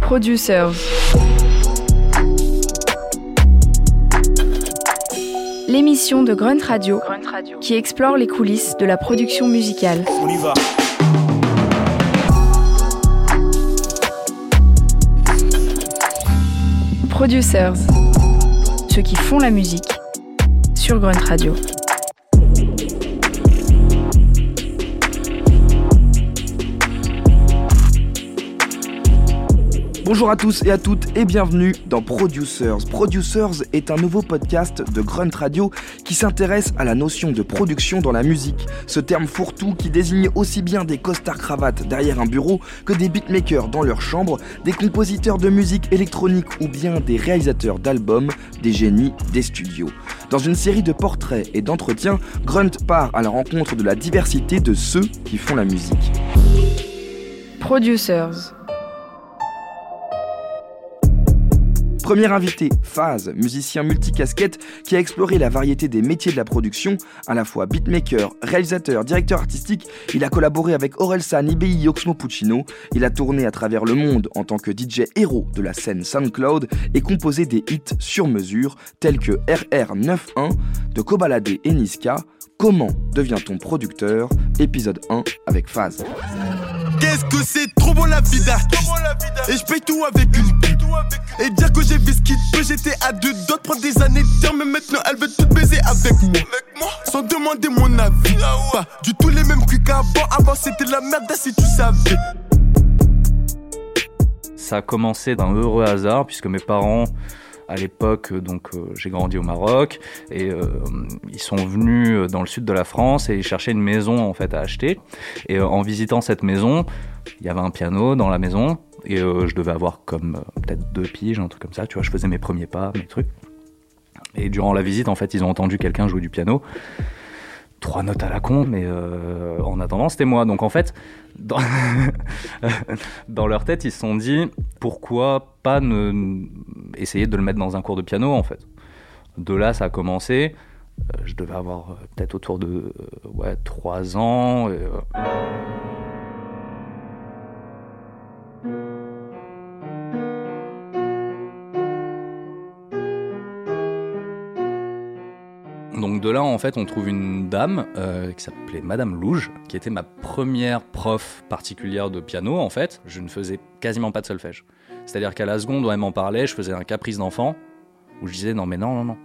Producers. L'émission de Grunt Radio, qui explore les coulisses de la production musicale. On y va. Producers. Ceux qui font la musique sur Grunt Radio. Bonjour à tous et à toutes et bienvenue dans Producers. Producers est un nouveau podcast de Grunt Radio qui s'intéresse à la notion de production dans la musique. Ce terme fourre-tout qui désigne aussi bien des costards cravates derrière un bureau que des beatmakers dans leur chambre, des compositeurs de musique électronique ou bien des réalisateurs d'albums, des génies des studios. Dans une série de portraits et d'entretiens, Grunt part à la rencontre de la diversité de ceux qui font la musique. Producers. Premier invité, Phase, musicien multicasquette qui a exploré la variété des métiers de la production, à la fois beatmaker, réalisateur, directeur artistique. Il a collaboré avec Orelsan, IBI, Oxmo Puccino. Il a tourné à travers le monde en tant que DJ héros de la scène SoundCloud et composé des hits sur mesure tels que RR91 de Kobalade et Niska. Comment devient-on producteur? Épisode 1 avec Phase. Qu'est-ce que c'est? Trop bon la Et je tout avec une pub Et dire que j'ai vu ce qu'il peut J'étais à deux d'autres prendre des années de temps Mais maintenant elle veut tout baiser avec moi. Sans demander mon avis. Pas du tout les mêmes cuits qu'avant. Avant c'était la merde si tu savais. Ça a commencé d'un heureux hasard puisque mes parents à l'époque, donc euh, j'ai grandi au Maroc et euh, ils sont venus dans le sud de la France et ils cherchaient une maison en fait à acheter. Et euh, en visitant cette maison, il y avait un piano dans la maison et euh, je devais avoir comme euh, peut-être deux piges, un truc comme ça. Tu vois, je faisais mes premiers pas, mes trucs. Et durant la visite, en fait, ils ont entendu quelqu'un jouer du piano. Trois notes à la con, mais euh, en attendant, c'était moi. Donc en fait, dans, leur tête, ils se sont dit pourquoi pas ne... essayer de le mettre dans un cours de piano en fait? De là, ça a commencé. Je devais avoir peut-être autour de ouais, 3 ans. Là, en fait, on trouve une dame euh, qui s'appelait Madame Louge, qui était ma première prof particulière de piano, en fait. Je ne faisais quasiment pas de solfège. C'est-à-dire qu'à la seconde où elle m'en parlait, je faisais un caprice d'enfant, où je disais non mais non, non, non.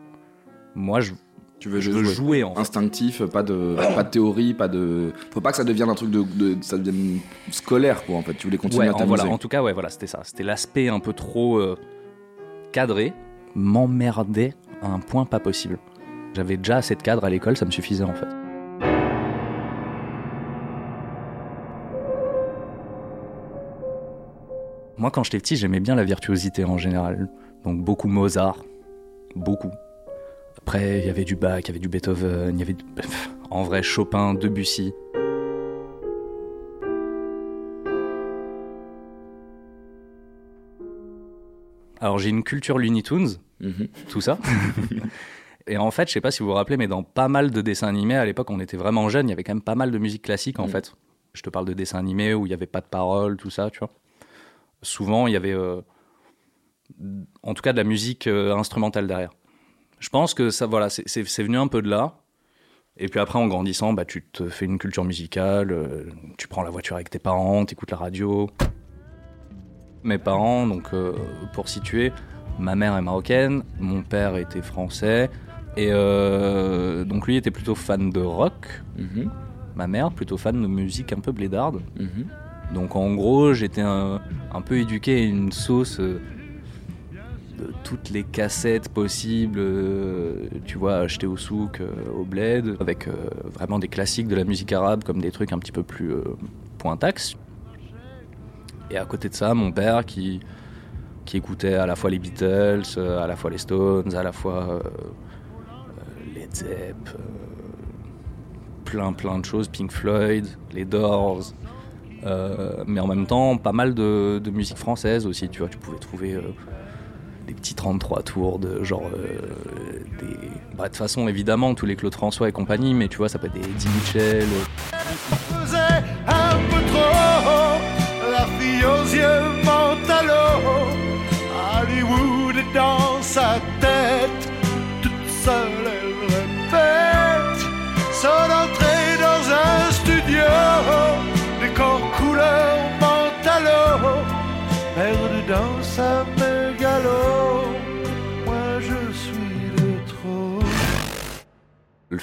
Moi, je, Tu veux je juste veux jouer. jouer, en fait. Instinctif, pas de, pas de théorie, pas de. Faut pas que ça devienne un truc de, de- ça devienne scolaire quoi en fait. Tu voulais continuer Ouais, à en, voilà, en tout cas, ouais, voilà, c'était ça. C'était l'aspect un peu trop euh, cadré, m'emmerdait à un point pas possible. J'avais déjà assez de cadre à l'école, ça me suffisait en fait. Moi, quand j'étais petit, j'aimais bien la virtuosité en général. Donc beaucoup Mozart, beaucoup. Après, il y avait du Bach, il y avait du Beethoven, il y avait du- en vrai Chopin, Debussy. Alors j'ai une culture Looney Tunes, Mhm. tout ça. Et en fait, je sais pas si vous vous rappelez, mais dans pas mal de dessins animés, à l'époque, on était vraiment jeunes, il y avait quand même pas mal de musique classique, en Mm. fait. Je te parle de dessins animés où il y avait pas de paroles, tout ça, tu vois. Souvent, il y avait, euh, en tout cas, de la musique euh, instrumentale derrière. Je pense que ça, voilà, c'est- venu un peu de là. Et puis après, en grandissant, bah, tu te fais une culture musicale, euh, tu prends la voiture avec tes parents, tu écoutes la radio. Mes parents, donc pour situer, ma mère est marocaine, mon père était français, et euh, donc lui était plutôt fan de rock, Mhm. ma mère plutôt fan de musique un peu blédarde. Mhm. Donc en gros, j'étais un, un peu éduqué à une sauce euh, de toutes les cassettes possibles, euh, tu vois, achetées au souk, au bled, avec vraiment des classiques de la musique arabe comme des trucs un petit peu plus pointax. Et à côté de ça, mon père qui, qui écoutait à la fois les Beatles, à la fois les Stones, à la fois Euh, plein plein de choses, Pink Floyd, les Doors, euh, mais en même temps pas mal de, musique française aussi, tu vois, tu pouvais trouver euh, des petits 33 tours de genre des... Bah, de toute façon évidemment tous les Claude François et compagnie, mais tu vois ça peut être des Eddie Mitchell,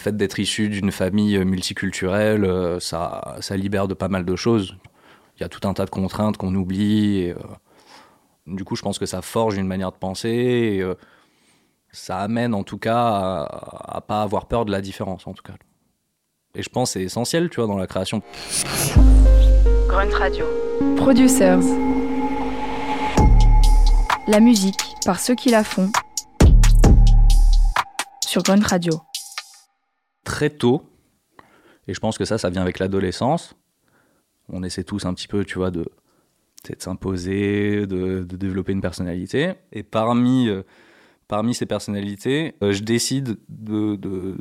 fait d'être issu d'une famille multiculturelle, euh, ça, ça libère de pas mal de choses. Il y a tout un tas de contraintes qu'on oublie. Et, euh, du coup, je pense que ça forge une manière de penser. Et, euh, ça amène en tout cas à, à pas avoir peur de la différence, en tout cas. Et je pense que c'est essentiel, tu vois, dans la création. Grunt Radio. Producers. La musique par ceux qui la font. Sur Grunt Radio. Très tôt, et je pense que ça, ça vient avec l'adolescence. On essaie tous un petit peu, tu vois, de s'imposer, de, de développer une personnalité. Et parmi, euh, parmi ces personnalités, euh, je décide de, de,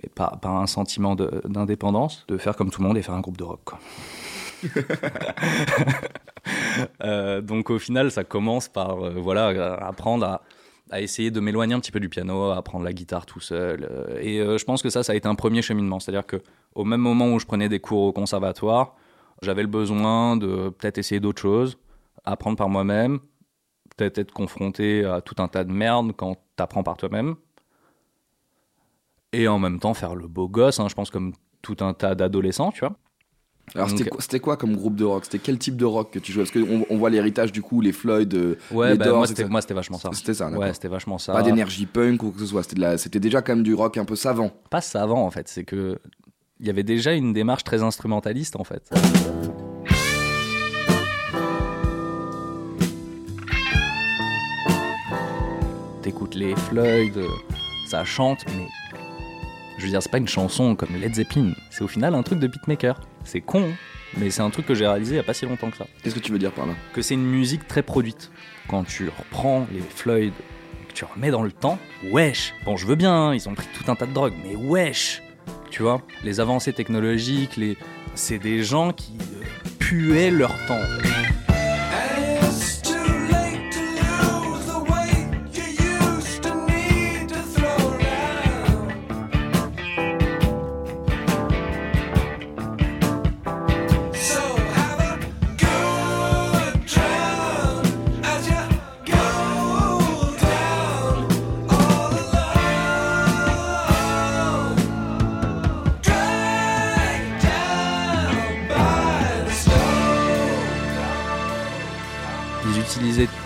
mais pas, pas un sentiment d'indépendance, de faire comme tout le monde et faire un groupe de rock. Quoi. Euh, donc au final, ça commence par voilà, apprendre à, à essayer de m'éloigner un petit peu du piano, à apprendre la guitare tout seul. euh, Et euh, je pense que ça, ça a été un premier cheminement. C'est-à-dire que au même moment où je prenais des cours au conservatoire, j'avais le besoin de peut-être essayer d'autres choses, apprendre par moi-même, peut-être être confronté à tout un tas de merde quand t'apprends par toi-même. Et en même temps faire le beau gosse, hein, je pense comme tout un tas d'adolescents, tu vois. Alors c'était quoi, comme groupe de rock? C'était quel type de rock que tu jouais? Parce qu'on on voit l'héritage du coup, les Floyd, euh, Ouais, les bah, Doors, moi c'était vachement ça. C'était ça. Ouais, c'était vachement ça. Pas d'énergie punk ou quoi que ce soit. C'était déjà quand même du rock un peu savant. pas savant en fait, c'est que il y avait déjà une démarche très instrumentaliste en fait. T'écoutes les Floyd, euh, ça chante, mais je veux dire, c'est pas une chanson comme Led Zeppelin, c'est au final un truc de beatmaker. C'est con, hein, mais c'est un truc que j'ai réalisé il y a pas si longtemps que ça. Qu'est-ce que tu veux dire par là? Que c'est une musique très produite. Quand tu reprends les Floyd, et que tu remets dans le temps, wesh Bon, je veux bien, hein, ils ont pris tout un tas de drogues, mais wesh Tu vois, les avancées technologiques, les... c'est des gens qui euh, puaient leur temps. en fait.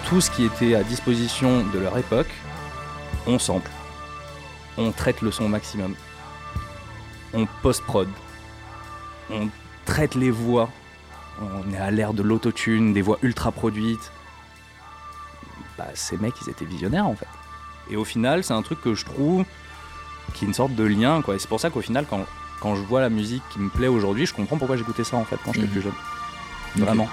Tout ce qui était à disposition de leur époque. On sample, on traite le son au maximum, on post-prod, on traite les voix, on est à l'ère de l'autotune, des voix ultra produites. Bah, ces mecs, ils étaient visionnaires en fait. Et au final, c'est un truc que je trouve qui est une sorte de lien, quoi. Et c'est pour ça qu'au final, quand, quand je vois la musique qui me plaît aujourd'hui, je comprends pourquoi j'écoutais ça en fait quand j'étais Mhm. plus jeune. Vraiment.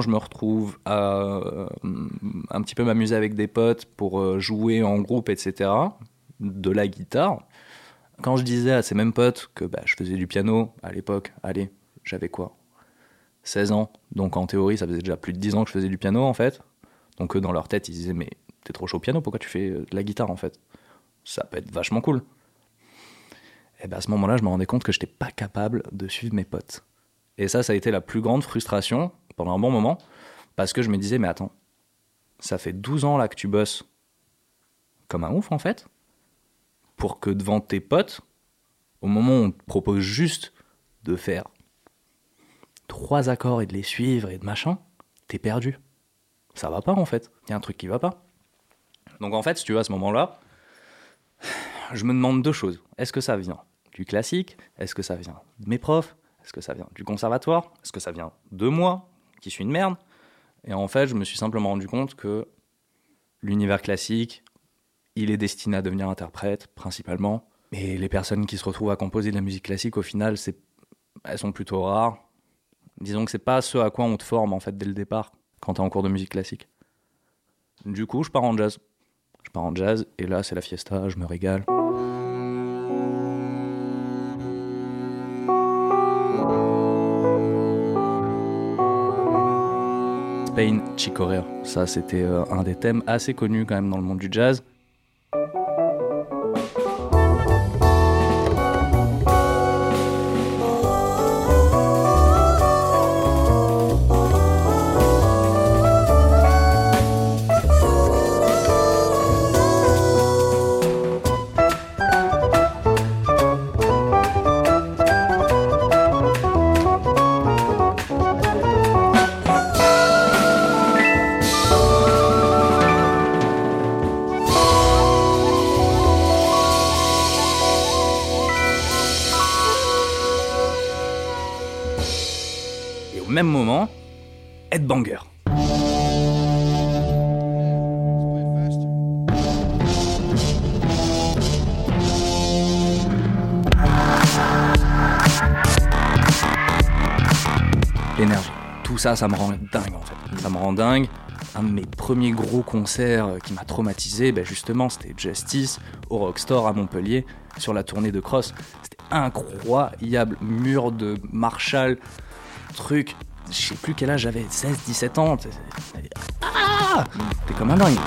Je me retrouve à euh, un petit peu m'amuser avec des potes pour euh, jouer en groupe, etc., de la guitare, quand je disais à ces mêmes potes que bah, je faisais du piano à l'époque, allez, j'avais quoi 16 ans, donc en théorie ça faisait déjà plus de 10 ans que je faisais du piano en fait. Donc eux dans leur tête ils disaient mais t'es trop chaud au piano, pourquoi tu fais euh, de la guitare en fait? Ça peut être vachement cool. Et ben à ce moment-là je me rendais compte que j'étais pas capable de suivre mes potes. Et ça ça a été la plus grande frustration pendant un bon moment parce que je me disais mais attends, ça fait 12 ans là que tu bosses comme un ouf en fait pour que devant tes potes, au moment où on te propose juste de faire trois accords et de les suivre et de machin, t'es perdu. Ça va pas en fait. Il y a un truc qui va pas. Donc en fait, si tu veux, à ce moment-là, je me demande deux choses. Est-ce que ça vient du classique? Est-ce que ça vient de mes profs? Est-ce que ça vient du conservatoire? Est-ce que ça vient de moi, qui suis une merde Et en fait, je me suis simplement rendu compte que l'univers classique, il est destiné à devenir interprète, principalement. Et les personnes qui se retrouvent à composer de la musique classique, au final, c'est... elles sont plutôt rares. Disons que c'est pas ce à quoi on te forme, en fait, dès le départ, quand t'es en cours de musique classique. Du coup, je pars en jazz. Je pars en jazz et là c'est la fiesta, je me régale. Chicorea, ça c'était euh, un des thèmes assez connus quand même dans le monde du jazz. Ça, me rend dingue en fait. Ça me rend dingue. Un de mes premiers gros concerts euh, qui m'a traumatisé, ben justement, c'était Justice au Rockstore à Montpellier sur la tournée de Cross. C'était incroyable. Mur de Marshall, truc. Je sais plus quel âge j'avais, 16, 17 ans. Ah T'es comme un dingue.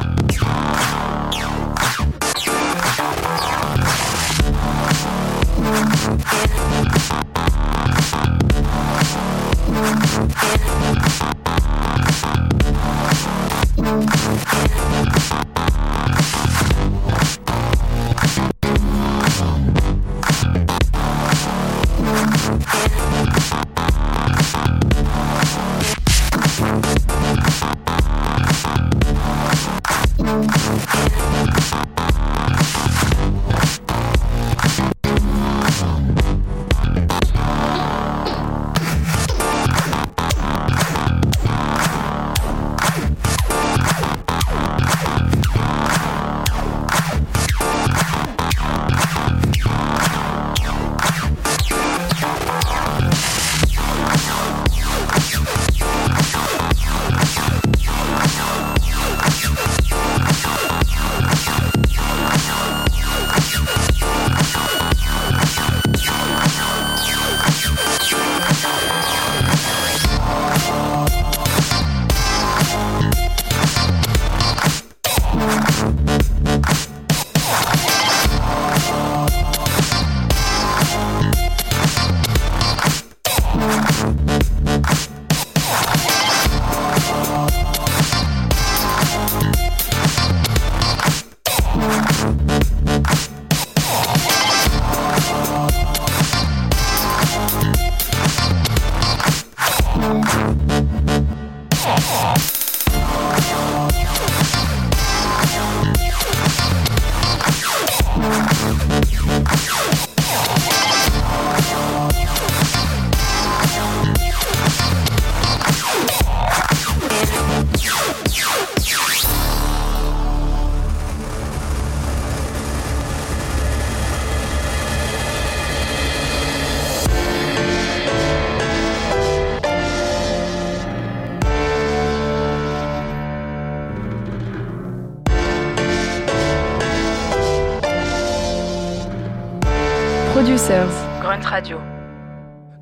Producers, Grunt Radio.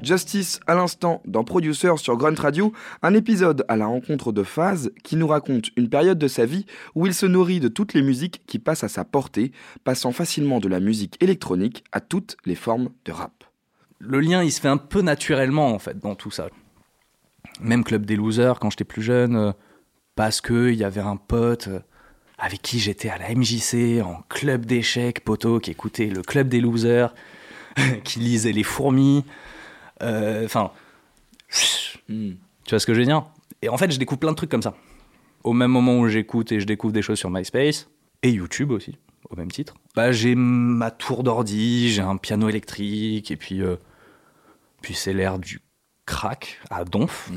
Justice à l'instant dans Producer sur Grunt Radio, un épisode à la rencontre de Phase qui nous raconte une période de sa vie où il se nourrit de toutes les musiques qui passent à sa portée, passant facilement de la musique électronique à toutes les formes de rap. Le lien, il se fait un peu naturellement en fait dans tout ça. Même Club des Losers quand j'étais plus jeune, euh, parce que il y avait un pote euh, avec qui j'étais à la MJC en club d'échecs, poteau qui écoutait le Club des Losers, qui lisait les fourmis. Euh, Enfin, Hmm. tu vois ce que je veux dire? Et en fait, je découvre plein de trucs comme ça. Au même moment où j'écoute et je découvre des choses sur MySpace et YouTube aussi, au même titre. Bah, j'ai ma tour d'ordi, j'ai un piano électrique et puis euh, puis c'est l'ère du crack à Donf.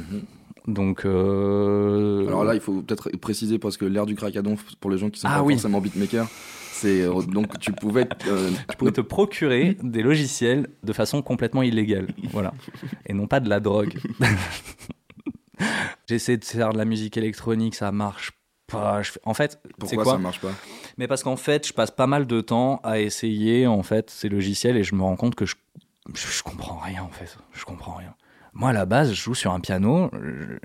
Donc euh, Alors là, il faut peut-être préciser parce que l'ère du crack à donf, pour les gens qui sont Ah pas oui. forcément beatmakers, c'est euh, donc tu pouvais euh, tu pouvais te procurer des logiciels de façon complètement illégale, voilà, et non pas de la drogue. J'essaie de faire de la musique électronique, ça marche je fais- En fait, Pourquoi quoi ça marche pas? Mais parce qu'en fait, je passe pas mal de temps à essayer en fait ces logiciels et je me rends compte que je, je, je comprends rien en fait. Je comprends rien. Moi, à la base, je joue sur un piano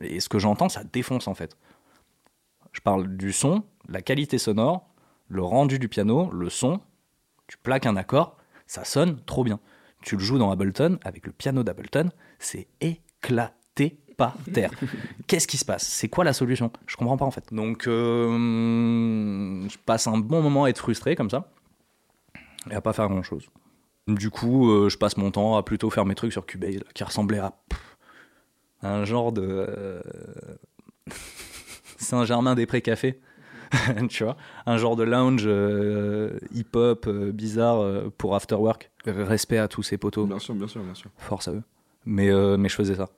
et ce que j'entends, ça défonce en fait. Je parle du son, la qualité sonore, le rendu du piano, le son. Tu plaques un accord, ça sonne trop bien. Tu le joues dans Ableton avec le piano d'Ableton, c'est éclaté par terre. Qu'est-ce qui se passe? C'est quoi la solution? Je comprends pas en fait. Donc, euh, je passe un bon moment à être frustré comme ça et à pas faire grand chose. Du coup, euh, je passe mon temps à plutôt faire mes trucs sur Cubase, qui ressemblaient à pff, un genre de euh, Saint-Germain-des-Prés-Café. tu vois, un genre de lounge euh, hip-hop euh, bizarre euh, pour after work. Respect à tous ces poteaux Bien sûr, bien sûr, bien sûr. force à eux. Mais, mais je faisais ça.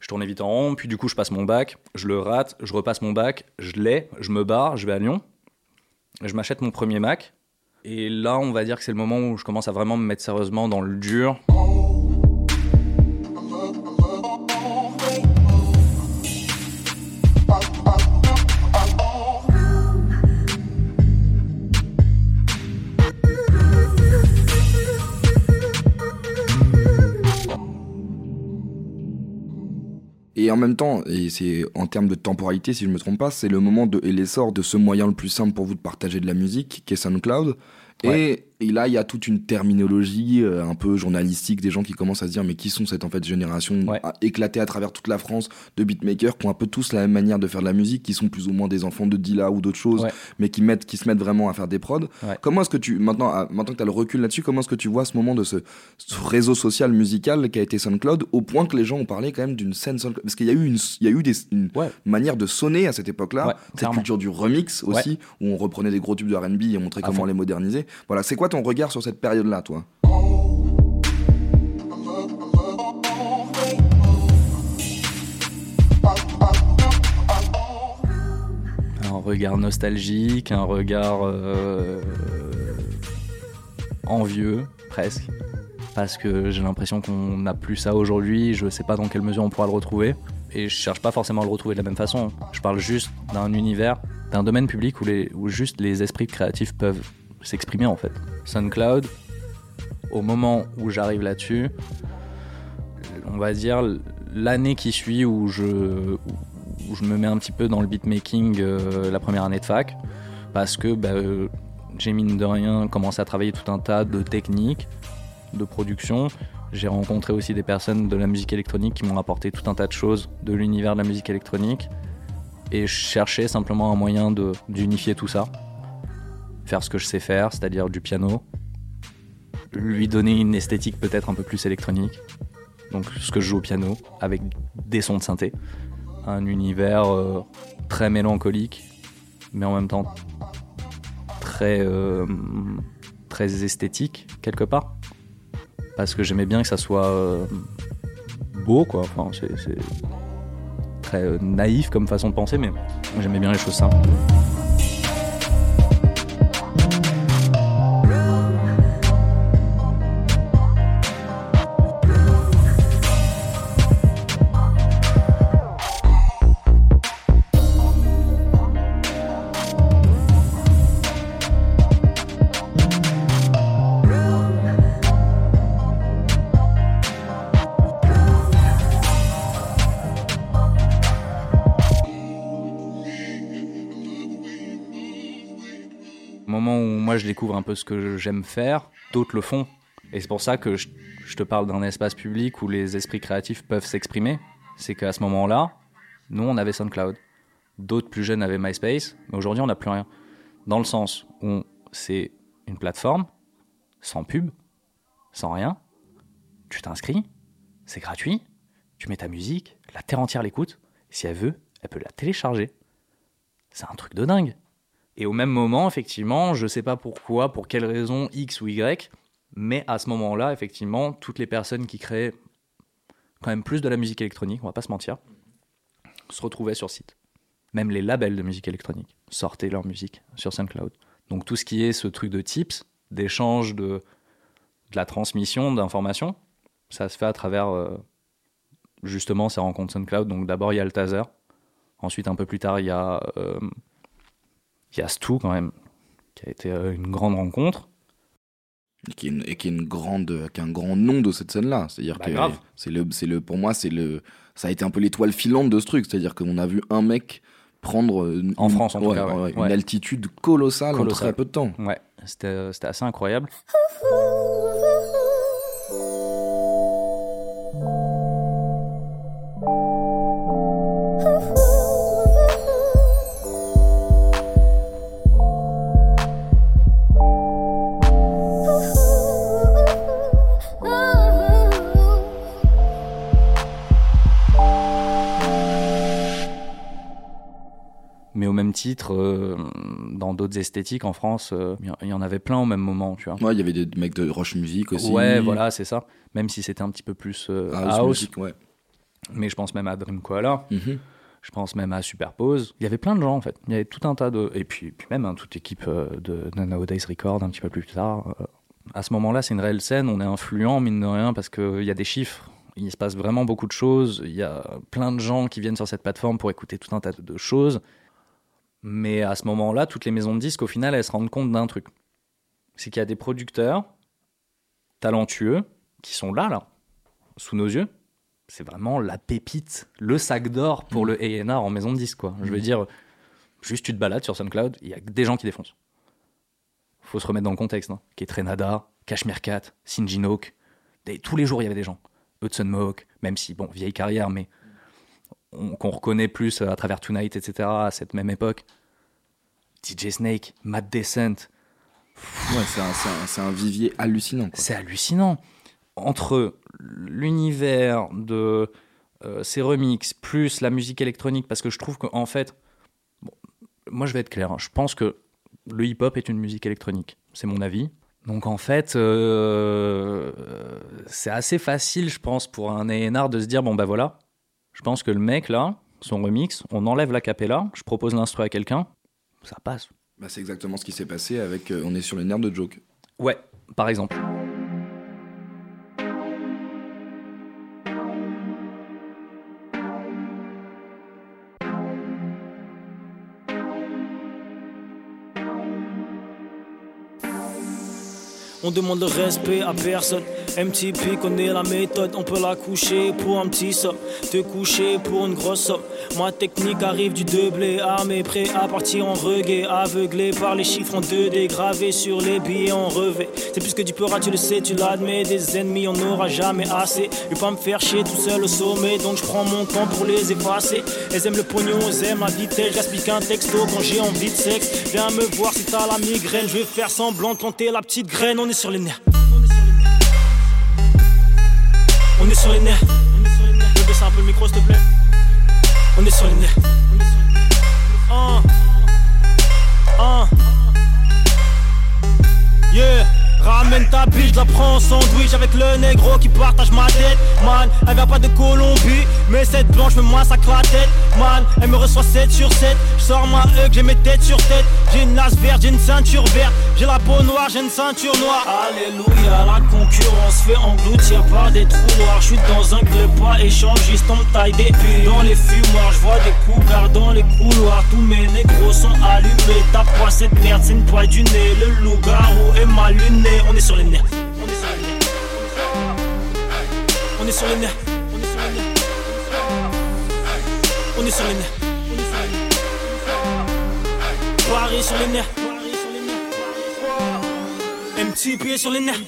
Je tournais vite en rond, puis du coup je passe mon bac, je le rate, je repasse mon bac, je l'ai, je me barre, je vais à Lyon, je m'achète mon premier Mac, et là on va dire que c'est le moment où je commence à vraiment me mettre sérieusement dans le dur. Et en même temps, et c'est en termes de temporalité, si je me trompe pas, c'est le moment de, et l'essor de ce moyen le plus simple pour vous de partager de la musique, qui est SoundCloud. Et, et là, il y a toute une terminologie euh, un peu journalistique, des gens qui commencent à se dire, mais qui sont cette en fait génération Ouais. à- éclatée à travers toute la France de beatmakers qui ont un peu tous la même manière de faire de la musique, qui sont plus ou moins des enfants de Dilla ou d'autres choses, Ouais. mais qui mettent, qui se mettent vraiment à faire des prods. Ouais. Comment est-ce que tu, maintenant, à- maintenant que tu as le recul là-dessus, comment est-ce que tu vois ce moment de ce, ce réseau social musical qui a été SoundCloud, au point que les gens ont parlé quand même d'une scène SoundCloud? Parce qu'il y a eu une, il y a eu des, une manière de sonner à cette époque-là, cette clairement. culture du remix aussi, où on reprenait des gros tubes de R&B et on montrait À comment fond. les moderniser. Voilà, c'est quoi ton regard sur cette période-là, toi Un regard nostalgique, un regard euh, envieux, presque. Parce que j'ai l'impression qu'on n'a plus ça aujourd'hui, je sais pas dans quelle mesure on pourra le retrouver. Et je cherche pas forcément à le retrouver de la même façon. Je parle juste d'un univers, d'un domaine public où, où juste les esprits créatifs peuvent s'exprimer en fait. SoundCloud, au moment où j'arrive là-dessus, on va dire l'année qui suit où je, me mets un petit peu dans le beatmaking euh, la première année de fac parce que bah, euh, j'ai mine de rien commencé à travailler tout un tas de techniques de production. J'ai rencontré aussi des personnes de la musique électronique qui m'ont apporté tout un tas de choses de l'univers de la musique électronique et je cherchais simplement un moyen d'unifier tout ça, faire ce que je sais faire, c'est-à-dire du piano, lui donner une esthétique peut-être un peu plus électronique, donc ce que je joue au piano avec des sons de synthé un univers euh, très mélancolique, mais en même temps très, euh, très esthétique, quelque part. Parce que j'aimais bien que ça soit euh, beau, quoi. Enfin, c'est très naïf comme façon de penser, mais j'aimais bien les choses simples. Je découvre un peu ce que j'aime faire, d'autres le font. Et c'est pour ça que je, je te parle d'un espace public où les esprits créatifs peuvent s'exprimer. C'est qu'à ce moment-là, nous on avait SoundCloud. D'autres plus jeunes avaient MySpace, mais aujourd'hui on n'a plus rien. Dans le sens où c'est une plateforme, sans pub, sans rien. Tu t'inscris, c'est gratuit, tu mets ta musique, la terre entière l'écoute. Si elle veut, elle peut la télécharger. C'est un truc de dingue. Et au même moment, effectivement, je sais pas pourquoi, pour quelle raison, X ou Y, mais à ce moment-là, effectivement, toutes les personnes qui créaient quand même plus de la musique électronique, on va pas se mentir, se retrouvaient sur site. Même les labels de musique électronique sortaient leur musique sur SoundCloud. Donc tout ce qui est ce truc de tips, d'échange, de, la transmission d'informations, ça se fait à travers euh, justement ces rencontres SoundCloud. Donc d'abord il y a Altazer, ensuite un peu plus tard il y a euh, Il y a Stu quand même, qui a été une grande rencontre. Et qui est, une, et qui est une grande, qui a un grand nom de cette scène-là. C'est-à-dire Bah, que grave. c'est le, c'est le, pour moi, c'est le, ça a été un peu l'étoile filante de ce truc. C'est-à-dire qu'on a vu un mec prendre une- En France, en tout ouais, cas, ouais. ouais, une Ouais. altitude colossale, en Colossale. très peu de temps. Ouais, c'était c'était assez incroyable. Mais au même titre, euh, dans d'autres esthétiques en France, euh, il y- en avait plein au même moment, tu vois. Ouais, il y avait des mecs de Roche Music aussi. Ouais, voilà, c'est ça. Même si c'était un petit peu plus euh, House, house, Music, ouais. mais je pense même à Dream Koala, Mhm. je pense même à Superpose. Il y avait plein de gens en fait. Il y avait tout un tas de. Et puis, puis même hein, toute équipe de, de Nowadays Record un petit peu plus tard. à ce moment-là, c'est une réelle scène, on est influent, mine de rien, parce qu'il y a des chiffres. Il se passe vraiment beaucoup de choses. Il y a plein de gens qui viennent sur cette plateforme pour écouter tout un tas de choses. Mais à ce moment-là, toutes les maisons de disques, au final, elles se rendent compte d'un truc. C'est qu'il y a des producteurs talentueux qui sont là, là, sous nos yeux. C'est vraiment la pépite, le sac d'or pour le A&R en maison de disques, quoi. Je veux dire, juste tu te balades sur SoundCloud, il y a des gens qui défoncent. Faut se remettre dans le contexte, hein. Ketrenada, Cashmere Cat, Sinjinok, des- tous les jours il y avait des gens. Hudson Mohawk, même si, bon, vieille carrière, mais qu'on reconnaît plus à travers Tonight, etc., à cette même époque. DJ Snake, Matt Descent, Ouais, c'est un, c'est un- vivier hallucinant. c'est hallucinant. Entre l'univers de euh, ces remixes plus la musique électronique, parce que je trouve qu'en fait, bon, moi je vais être clair, hein, je pense que le hip-hop est une musique électronique. C'est mon avis. Donc en fait, euh, euh, c'est assez facile, je pense, pour un A&R de se dire bon bah voilà, je pense que le mec là, son remix, on enlève la capella, je propose l'instru à quelqu'un, ça passe. Bah, c'est exactement ce qui s'est passé avec euh, On est sur les nerfs de Joke. Ouais, par exemple. On demande le respect à personne. MTP connaît la méthode, on peut la coucher pour un petit somme, te coucher pour une grosse somme. Ma technique arrive du doublé, armé, prêt à partir en reggae, aveuglé par les chiffres en 2D, gravés sur les billets en revêt. C'est plus que du peur, tu le sais, tu l'admets, des ennemis on n'aura jamais assez. Je vais pas me faire chier tout seul au sommet, donc je prends mon temps pour les effacer. Elles aiment le pognon, elles aiment la vitesse, j'explique un texto quand j'ai envie de sexe. Viens me voir si t'as la migraine, je vais faire semblant de planter la petite graine, sur les nerfs. On est sur les nerfs. Vais baisser un peu le micro, s'il te plaît. On est sur les nerfs. Un. Un. Yeah. Ramène ta biche, je la prends en sandwich avec le négro qui partage ma tête. Man, elle vient pas de Colombie, mais cette blanche me massacre la tête. Man, elle me reçoit 7 sur 7. Je sors ma hug, j'ai mes têtes sur tête. J'ai une lace verte, j'ai une ceinture verte. J'ai la peau noire, j'ai une ceinture noire. Alléluia, la concurrence fait engloutir par des trous noirs. Je suis dans un club pas échangiste, on me taille des pieds dans les fumoirs. Je vois des coups dans les couloirs. Tous mes négros sont allumés. Tape pas cette merde, c'est une poêle du nez. Le loup-garou est mal luné. On est sur les nerfs. On est sur les nerfs. On est sur les nerfs. On est sur les nerfs. On est sur les nerfs. Paris sur les nerfs. MTP sur les nerfs.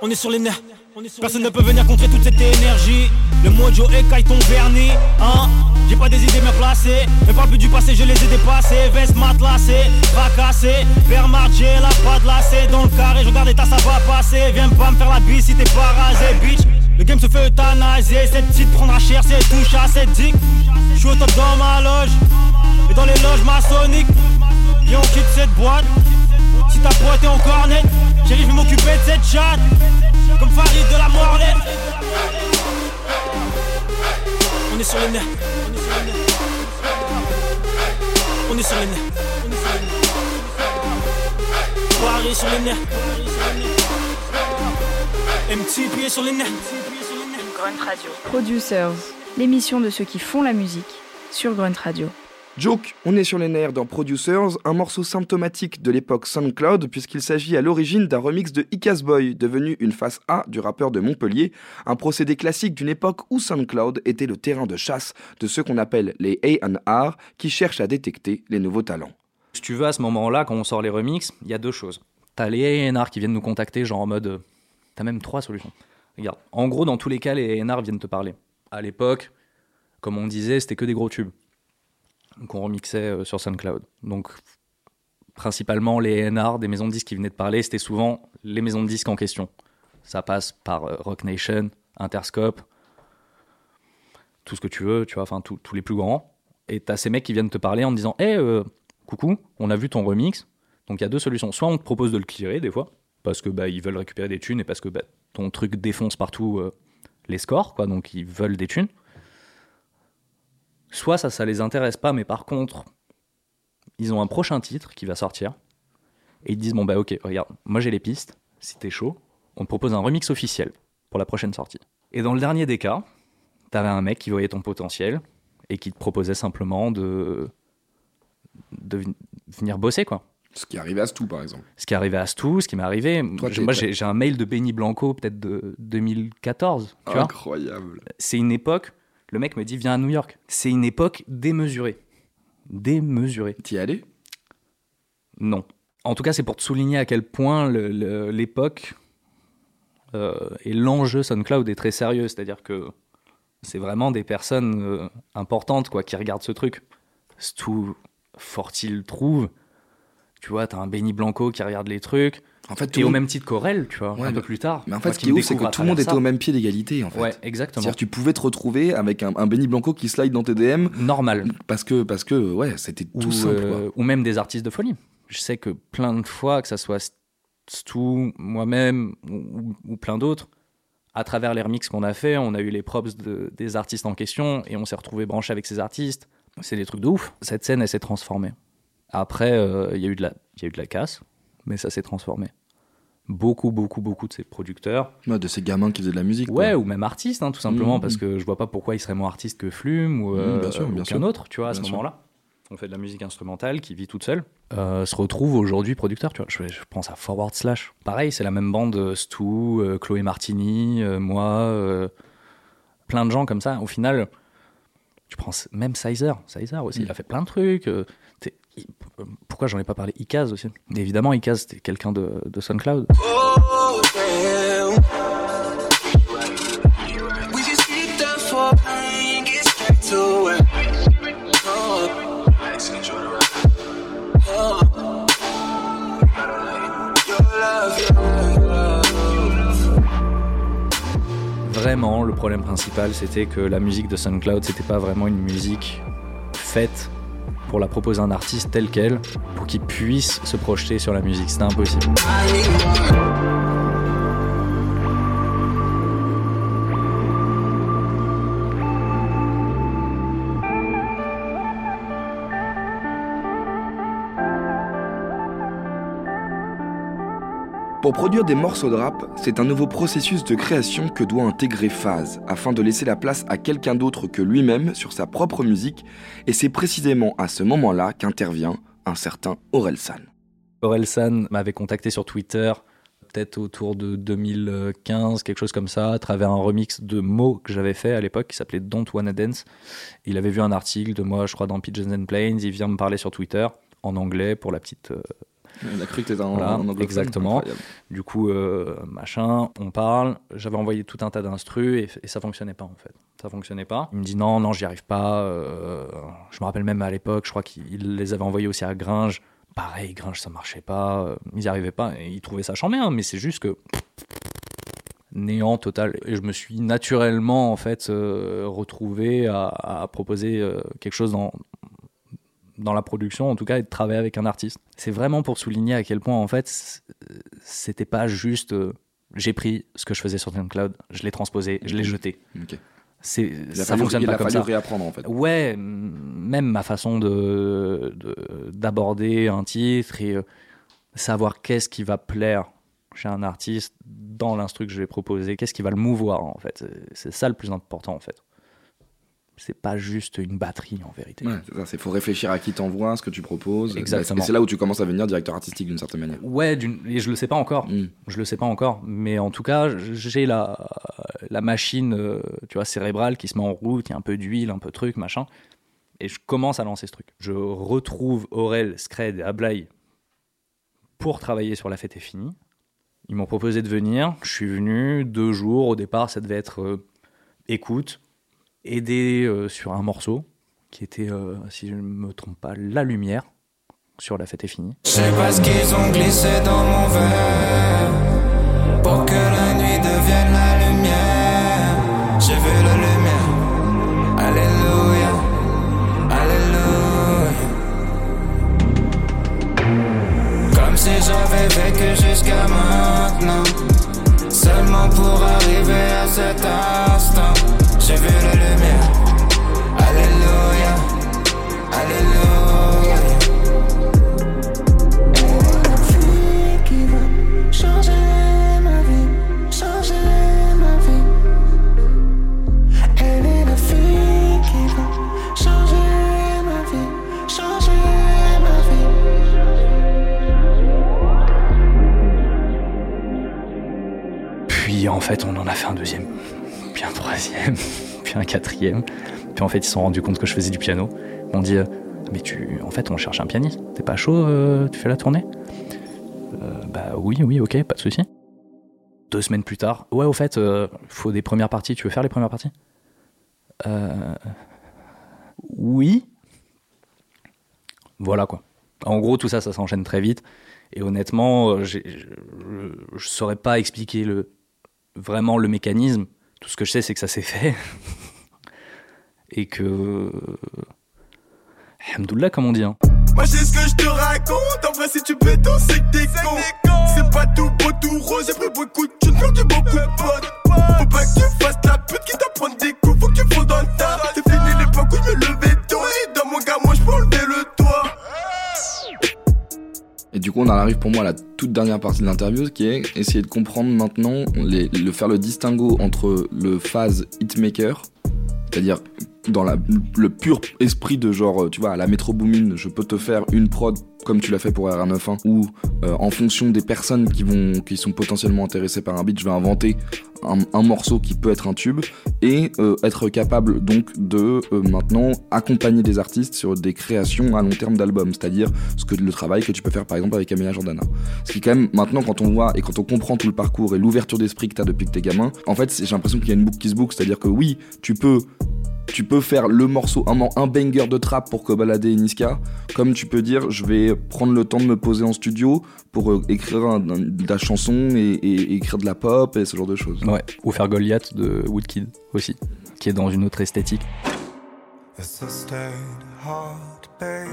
On est sur les nerfs. Personne ne peut venir contrer toute cette énergie. Le mojo écaille ton vernis. Hein J'ai pas des idées bien placées. Mais pas plus du passé, je les ai dépassées. Veste matelassée, fracassée. Vers marger, la pas lacet. Dans le carré, je regarde l'état, ça va passer. Viens pas me faire la bise si t'es pas rasé, bitch. Le game se fait euthanasier. Cette petite prendra cher, c'est touche à cette dick. Je suis au top dans ma loge. Et dans les loges maçonniques. Viens, on quitte cette boîte. Si ta pote est encore nette, Chérie, je vais m'occuper de cette chatte, comme Farid de la On est sur les nerfs, on est sur les nerfs. Paris sur les nerfs. MTP est sur les nerfs. Grunt Radio. Producers, l'émission de ceux qui font la musique sur Grunt Radio. Joke, on est sur les nerfs dans Producers, un morceau symptomatique de l'époque SoundCloud puisqu'il s'agit à l'origine d'un remix de Icas Boy, devenu une face A du rappeur de Montpellier, un procédé classique d'une époque où SoundCloud était le terrain de chasse de ceux qu'on appelle les A&R qui cherchent à détecter les nouveaux talents. Si tu veux, à ce moment-là, quand on sort les remixes, il y a deux choses. T'as les A&R qui viennent nous contacter, genre en mode... T'as même trois solutions. Regarde, en gros, dans tous les cas, les A&R viennent te parler. À l'époque, comme on disait, c'était que des gros tubes qu'on remixait euh, sur SoundCloud. Donc, principalement, les A&R des maisons de disques qui venaient de parler, c'était souvent les maisons de disques en question. Ça passe par euh, Rock Nation, Interscope, tout ce que tu veux, tu vois, enfin, tous les plus grands. Et t'as ces mecs qui viennent te parler en te disant Hé, coucou, on a vu ton remix. Donc, il y a deux solutions. Soit on te propose de le clearer, des fois, parce que bah, ils veulent récupérer des thunes et parce que bah, ton truc défonce partout euh, les scores, quoi, donc ils veulent des thunes. Soit ça, ça les intéresse pas, mais par contre, ils ont un prochain titre qui va sortir et ils te disent bon bah ok, regarde, moi j'ai les pistes, si t'es chaud, on te propose un remix officiel pour la prochaine sortie. Et dans le dernier des cas, t'avais un mec qui voyait ton potentiel et qui te proposait simplement de de ven- venir bosser quoi. Ce qui arrivait à tout par exemple. Ce qui arrivé à Stu, ce qui m'est arrivé. Toi, moi, j'ai un mail de Benny Blanco, peut-être de 2014. Tu Incroyable. C'est une époque. Le mec me dit viens à New York. C'est une époque démesurée. Démesurée. T'y allé? Non. En tout cas, c'est pour te souligner à quel point l'époque euh, et l'enjeu SoundCloud est très sérieux. C'est-à-dire que c'est vraiment des personnes euh, importantes quoi, qui regardent ce truc. Stu Forti le trouve. Tu vois, t'as un Benny Blanco qui regarde les trucs. En fait, tout Et le au monde- même titre qu'Aurel, tu vois, Ouais, un peu plus tard. Mais en fait, ce qui est ouf, c'est que tout le monde était ça. au même pied d'égalité en fait. Ouais, exactement. C'est-à-dire tu pouvais te retrouver avec un, un Benny Blanco qui slide dans tes DM Normal. parce que, parce que ouais, c'était tout ou, simple. euh, ou même des artistes de folie. Je sais que plein de fois, que ça soit Stu, moi-même ou, ou plein d'autres, à travers les remixes qu'on a fait, on a eu les props de- des artistes en question et on s'est retrouvé branché avec ces artistes. C'est des trucs de ouf. Cette scène, elle s'est transformée. Après, euh, il y a eu de la, il y a eu de la casse, mais ça s'est transformé. Beaucoup, beaucoup, beaucoup de ces producteurs, Ouais, de ces gamins qui faisaient de la musique. ouais, quoi. ou même artistes, hein, tout simplement, Mhm. parce que je vois pas pourquoi ils seraient moins artistes que Flume ou, Mhm, euh, bien sûr, bien ou qu'un sûr. autre, tu vois, à Bien ce moment-là. On fait de la musique instrumentale qui vit toute seule, euh, se retrouve aujourd'hui producteur, tu vois. Je, je pense à Forward Slash. Pareil, c'est la même bande, euh, Stu, euh, Chloé Martini, euh, moi, euh, plein de gens comme ça. Au final, tu prends même Sizer, Sizer aussi, il a fait plein de trucs. Pourquoi j'en ai pas parlé? Ikaz aussi Évidemment, Ikaz, c'était quelqu'un de, de SoundCloud. Vraiment, le problème principal, c'était que la musique de SoundCloud, c'était pas vraiment une musique faite pour la proposer à un artiste tel quel, pour qu'il puisse se projeter sur la musique. C'était impossible. Pour produire des morceaux de rap, c'est un nouveau processus de création que doit intégrer Phase, afin de laisser la place à quelqu'un d'autre que lui-même sur sa propre musique, et c'est précisément à ce moment-là qu'intervient un certain Orelsan. Orelsan m'avait contacté sur Twitter, peut-être autour de 2015, quelque chose comme ça, à travers un remix de mots que j'avais fait à l'époque qui s'appelait Don't Wanna Dance. Il avait vu un article de moi, je crois, dans Pigeons and Planes. Il vient me parler sur Twitter en anglais pour la petite euh, Il a cru que t'étais en, Voilà, en exactement. Incroyable. Du coup, euh, machin, on parle. J'avais envoyé tout un tas d'instrus et, et ça fonctionnait pas en fait. Ça fonctionnait pas. Il me dit non, non, j'y arrive pas. euh, je me rappelle même à l'époque, je crois qu'il les avait envoyés aussi à Gringe. Pareil, Gringe, ça marchait pas. euh, Ils y arrivaient pas et ils trouvaient ça chambé, hein, mais c'est juste que néant total. Et je me suis naturellement en fait euh, retrouvé à, à proposer euh, quelque chose dans dans la production en tout cas et de travailler avec un artiste. C'est vraiment pour souligner à quel point en fait c'était pas juste euh, j'ai pris ce que je faisais sur SoundCloud, je l'ai transposé, je l'ai jeté. Ok. C'est ça fallu, fonctionne il pas a comme fallu ça. réapprendre en fait. Ouais, même ma façon de de- d'aborder un titre et euh, savoir qu'est-ce qui va plaire chez un artiste dans l'instru que je vais proposer, qu'est-ce qui va le mouvoir en fait. C'est ça le plus important en fait. C'est pas juste une batterie en vérité. Ouais, c'est faut réfléchir à qui t'envoie, ce que tu proposes. Exactement. Et c'est là où tu commences à devenir directeur artistique d'une certaine manière? Ouais, et je le sais pas encore. Mm. Je le sais pas encore, mais en tout cas, j'ai la, la machine, euh, tu vois, cérébrale qui se met en route, il y a un peu d'huile, un peu de truc, machin. Et je commence à lancer ce truc. Je retrouve Aurel, Scred et Ablay pour travailler sur La Fête est finie. Ils m'ont proposé de venir. Je suis venu deux jours. Au départ, ça devait être euh, écoute, aider euh, sur un morceau qui était, euh, si je ne me trompe pas, La Lumière sur La Fête est finie. Je sais pas ce qu'ils ont glissé dans mon verre Pour que la nuit devienne la lumière. J'ai vu la lumière. Alléluia. Alléluia. Comme si j'avais vécu jusqu'à maintenant Seulement pour arriver à cet instant J'ai vu la lumière Alléluia Alléluia qui va changer ma vie, changer ma vie. Elle est la fille qui va changer ma vie, changer ma vie. Puis en fait, on en a fait un deuxième, puis un quatrième. Puis en fait, ils se sont rendus compte que je faisais du piano. Ils m'ont dit euh, Mais tu, en fait, on cherche un pianiste. T'es pas chaud euh, Tu fais la tournée? Euh, Bah oui, oui, ok, pas de souci. Deux semaines plus tard, ouais, au fait, euh, faut des premières parties. Tu veux faire les premières parties? Euh, Oui. Voilà quoi. En gros, tout ça, ça s'enchaîne très vite. Et honnêtement, je ne saurais pas expliquer le, vraiment le mécanisme. Tout ce que je sais, c'est que ça s'est fait. Et que. Alhamdoulilah, comme on dit. hein. Moi j'ai ce que je te raconte, en vrai si tu béton c'est que t'es con C'est pas tout beau tout rose, j'ai pris beaucoup de thunes, perdu beaucoup de potes Faut pas que tu fasses la pute qui t'apprend des coups, Et du coup, on arrive pour moi à la toute dernière partie de l'interview, qui est essayer de comprendre maintenant, le faire le distinguo entre le phase hitmaker, c'est-à-dire dans la, le pur esprit de genre, euh, tu vois, à la Metro Boomin, je peux te faire une prod comme tu l'as fait pour RR91, ou euh, en fonction des personnes qui vont, qui sont potentiellement intéressées par un beat, je vais inventer un, morceau qui peut être un tube, et euh, être capable donc de euh, maintenant accompagner des artistes sur des créations à long terme d'albums, c'est-à-dire ce que le travail que tu peux faire par exemple avec Amelia Jordana. Ce qui quand même maintenant quand on voit et quand on comprend tout le parcours et l'ouverture d'esprit que tu as depuis que t'es gamin, en fait j'ai l'impression qu'il y a une boucle qui se boucle, c'est-à-dire que oui, tu peux tu peux faire le morceau, un, un banger de trap pour Kobalade et Niska, comme tu peux dire je vais prendre le temps de me poser en studio pour euh, écrire un- un- de la chanson et, et- et écrire de la pop et ce genre de choses. Ouais. Ou faire Goliath de Woodkid aussi, qui est dans une autre esthétique. A sustained heart pain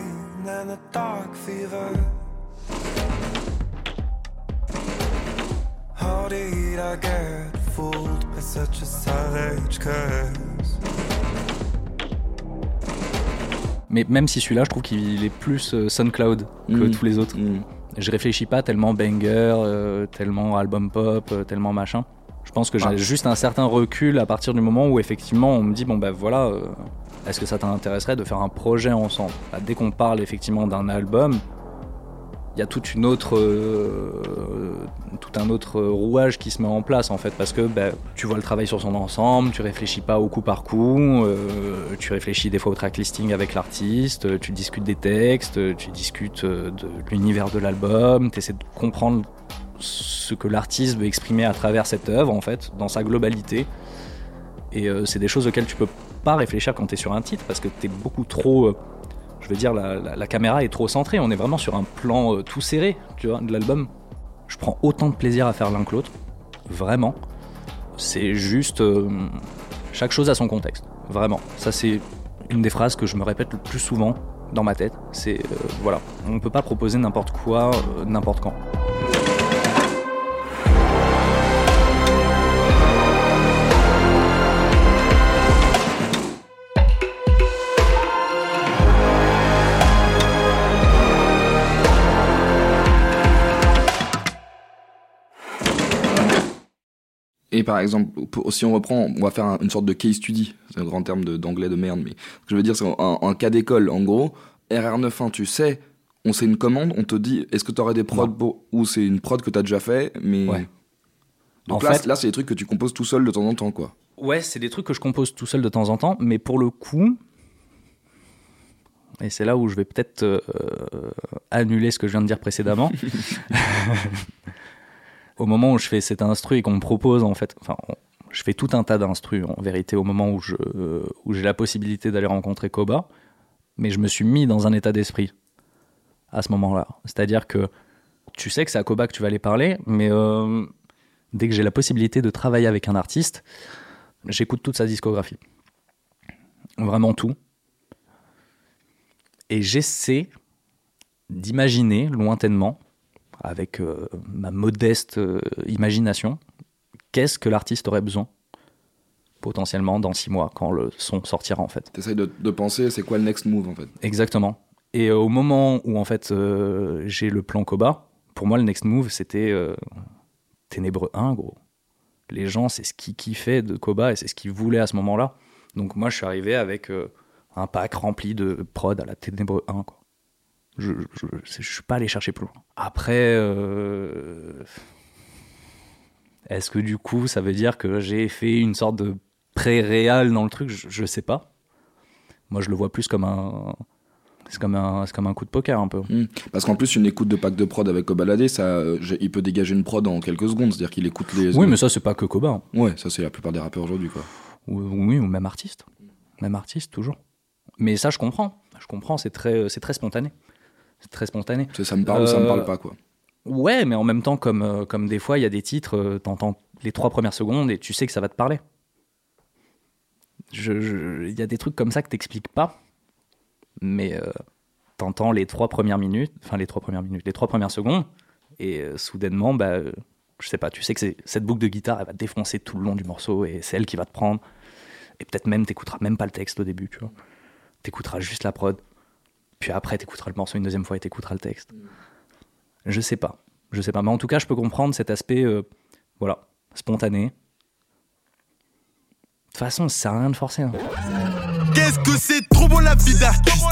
and a dark fever. How did I get fooled by such a savage curse? Mais même si celui-là, je trouve qu'il est plus euh, SoundCloud que Mm. tous les autres. Mm. Je réfléchis pas tellement banger, euh, tellement album pop, euh, tellement machin. Je pense que j'ai Ah. juste un certain recul à partir du moment où effectivement on me dit bon ben voilà, euh, est-ce que ça t'intéresserait de faire un projet ensemble? Bah, Dès qu'on parle effectivement d'un album, il y a toute une autre, euh, tout un autre rouage qui se met en place en fait parce que ben, tu vois le travail sur son ensemble, tu réfléchis pas au coup par coup, euh, tu réfléchis des fois au tracklisting avec l'artiste, tu discutes des textes, tu discutes euh, de l'univers de l'album, tu essaies de comprendre ce que l'artiste veut exprimer à travers cette œuvre en fait, dans sa globalité. Et c'est des choses auxquelles tu peux pas réfléchir quand tu es sur un titre parce que tu es beaucoup trop je veux dire, la, caméra est trop centrée. On est vraiment sur un plan euh, tout serré, tu vois, de l'album. Je prends autant de plaisir à faire l'un que l'autre, vraiment. C'est juste euh, chaque chose a son contexte, vraiment. Ça c'est une des phrases que je me répète le plus souvent dans ma tête. C'est euh, voilà, on peut pas proposer n'importe quoi, n'importe quand. Et par exemple, si on reprend, on va faire une sorte de case study, c'est un grand terme d'anglais de, merde, mais ce que je veux dire, c'est un, cas d'école. En gros, RR91, tu sais, on sait une commande, on te dit, est-ce que tu aurais des prods ou c'est une prod que tu as déjà fait, mais. Donc là, là c'est des trucs que tu composes tout seul de temps en temps, quoi. Ouais, c'est des trucs que je compose tout seul de temps en temps, mais pour le coup, et c'est là où je vais peut-être euh, annuler ce que je viens de dire précédemment. au moment où je fais cet instru et qu'on me propose, en fait, enfin, je fais tout un tas d'instrus en vérité au moment où je où j'ai la possibilité d'aller rencontrer Koba, mais je me suis mis dans un état d'esprit à ce moment-là. C'est-à-dire que tu sais que c'est à Koba que tu vas aller parler, mais euh, dès que j'ai la possibilité de travailler avec un artiste, j'écoute toute sa discographie. Vraiment tout. Et j'essaie d'imaginer lointainement avec euh, ma modeste euh, imagination, qu'est-ce que l'artiste aurait besoin potentiellement dans six mois quand le son sortira en fait. T'essayes de, de penser c'est quoi le next move en fait? Exactement. Et au moment où en fait euh, j'ai le plan Koba, pour moi le next move c'était Ténébreux 1 gros. Les gens c'est ce qu'ils kiffaient de Koba et c'est ce qu'ils voulaient à ce moment-là. Donc moi je suis arrivé avec un pack rempli de prod à la Ténébreux 1 quoi. Je ne suis pas allé chercher plus loin. Après, euh, est-ce que du coup, ça veut dire que j'ai fait une sorte de pré-réal dans le truc? Je, ne sais pas. Moi, je le vois plus comme un. C'est comme, un, comme un coup de poker un peu. Hmm. Parce qu'en plus, une écoute de pack de prod avec Kobalade, ça, il peut dégager une prod en quelques secondes. C'est-à-dire qu'il écoute les. Oui, mais ça, c'est pas que Koba. Hein. Ouais, ça, c'est la plupart des rappeurs aujourd'hui. quoi. Oui, ou même artiste. Même artiste, toujours. Mais ça, je comprends. Je comprends, c'est très, très spontané très spontané. Ça, me parle ou ça me parle euh, pas, quoi. Ouais, mais en même temps, comme, euh, comme des fois, il y a des titres, euh, t'entends les trois premières secondes et tu sais que ça va te parler. Il y a des trucs comme ça que t'expliques pas, mais t'entends les trois premières minutes, enfin les trois premières minutes, les trois premières secondes, et soudainement, bah, je sais pas, tu sais que cette boucle de guitare, elle va défoncer tout le long du morceau et c'est elle qui va te prendre. Et peut-être même t'écouteras même pas le texte au début, tu vois. T'écouteras juste la prod. Puis après, t'écouteras le morceau une deuxième fois et t'écouteras le texte. Je sais pas. Je sais pas. Mais en tout cas, je peux comprendre cet aspect, euh, voilà, spontané. De toute façon, ça sert à rien de forcer. Hein. Qu'est-ce que c'est trop beau la vie d'artiste?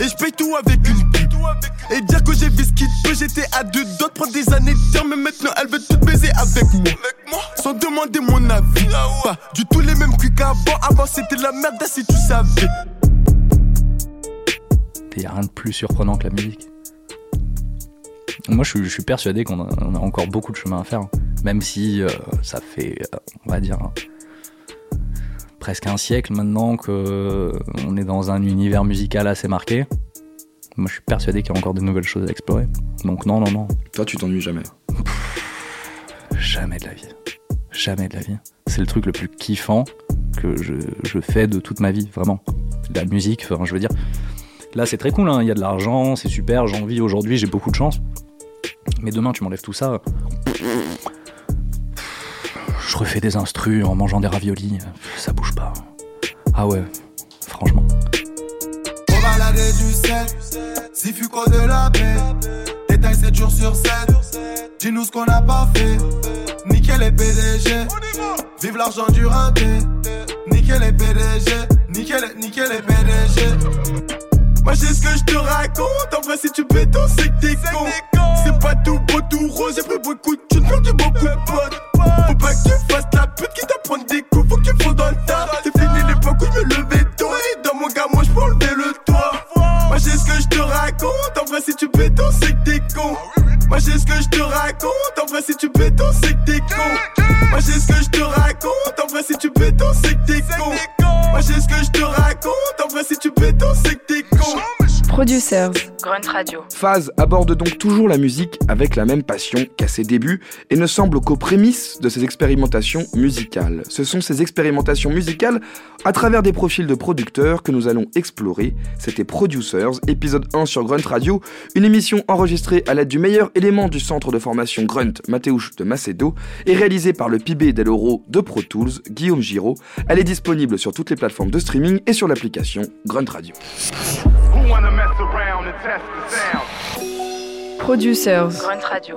Et je paye tout avec une pute Et dire que j'ai vu ce qu'il peut J'étais à deux d'autres prendre des années de Mais maintenant elle veut tout baiser avec moi Sans demander mon avis Pas du tout les mêmes cuits qu'avant Avant c'était la merde si tu savais il n'y a rien de plus surprenant que la musique. Moi, je suis, persuadé qu'on a, encore beaucoup de chemin à faire, même si euh, ça fait, euh, on va dire, presque un siècle maintenant qu'on euh, est dans un univers musical assez marqué. Moi, je suis persuadé qu'il y a encore de nouvelles choses à explorer. Donc non, non, non. Toi, tu t'ennuies jamais Jamais de la vie. Jamais de la vie. C'est le truc le plus kiffant que je, je fais de toute ma vie, vraiment. La musique, enfin, je veux dire, Là, c'est très cool, hein. il y a de l'argent, c'est super, j'ai envie aujourd'hui, j'ai beaucoup de chance. Mais demain, tu m'enlèves tout ça. Je refais des instrus en mangeant des raviolis, ça bouge pas. Ah ouais, franchement. Du sel, si Fuco de la. Détail 7 jours sur 7. Dis-nous ce qu'on n'a pas fait. Nickel les PDG. Vive l'argent du raté. Nickel les PDG. Nickel, nickel les PDG. Moi j'ai ce que je te raconte. En vrai, si tu béton, c'est que t'es con. C'est pas tout beau, tout rose. J'ai pris beaucoup de thunes, perdu beaucoup de potes. Faut pas que tu fasses la pute qui t'apprend des coups. Faut que tu dans le tas. C'est fini l'époque où je me levais tôt. Et dans mon gars, moi j'peux enlever le toit. Moi j'ai ce que je te raconte. En vrai, si tu béton, c'est que t'es con. Moi j'ai ce que je te raconte. En vrai, si tu béton, c'est que t'es con. Moi j'ai ce que je te raconte. En vrai, si tu béton, c'est que t'es con. Moi j'ai ce que je te raconte. En vrai, si tu béton, c'est que t'es con. Producers, Grunt Radio. Phase aborde donc toujours la musique avec la même passion qu'à ses débuts et ne semble qu'aux prémices de ses expérimentations musicales. Ce sont ces expérimentations musicales à travers des profils de producteurs que nous allons explorer. C'était Producers, épisode 1 sur Grunt Radio, une émission enregistrée à l'aide du meilleur élément du centre de formation Grunt, Mathéouche de Macedo, et réalisée par le PB Del Oro de Pro Tools, Guillaume Giraud. Elle est disponible sur toutes les plateformes de streaming et sur l'application Grunt Radio. Producers. Grunt Radio.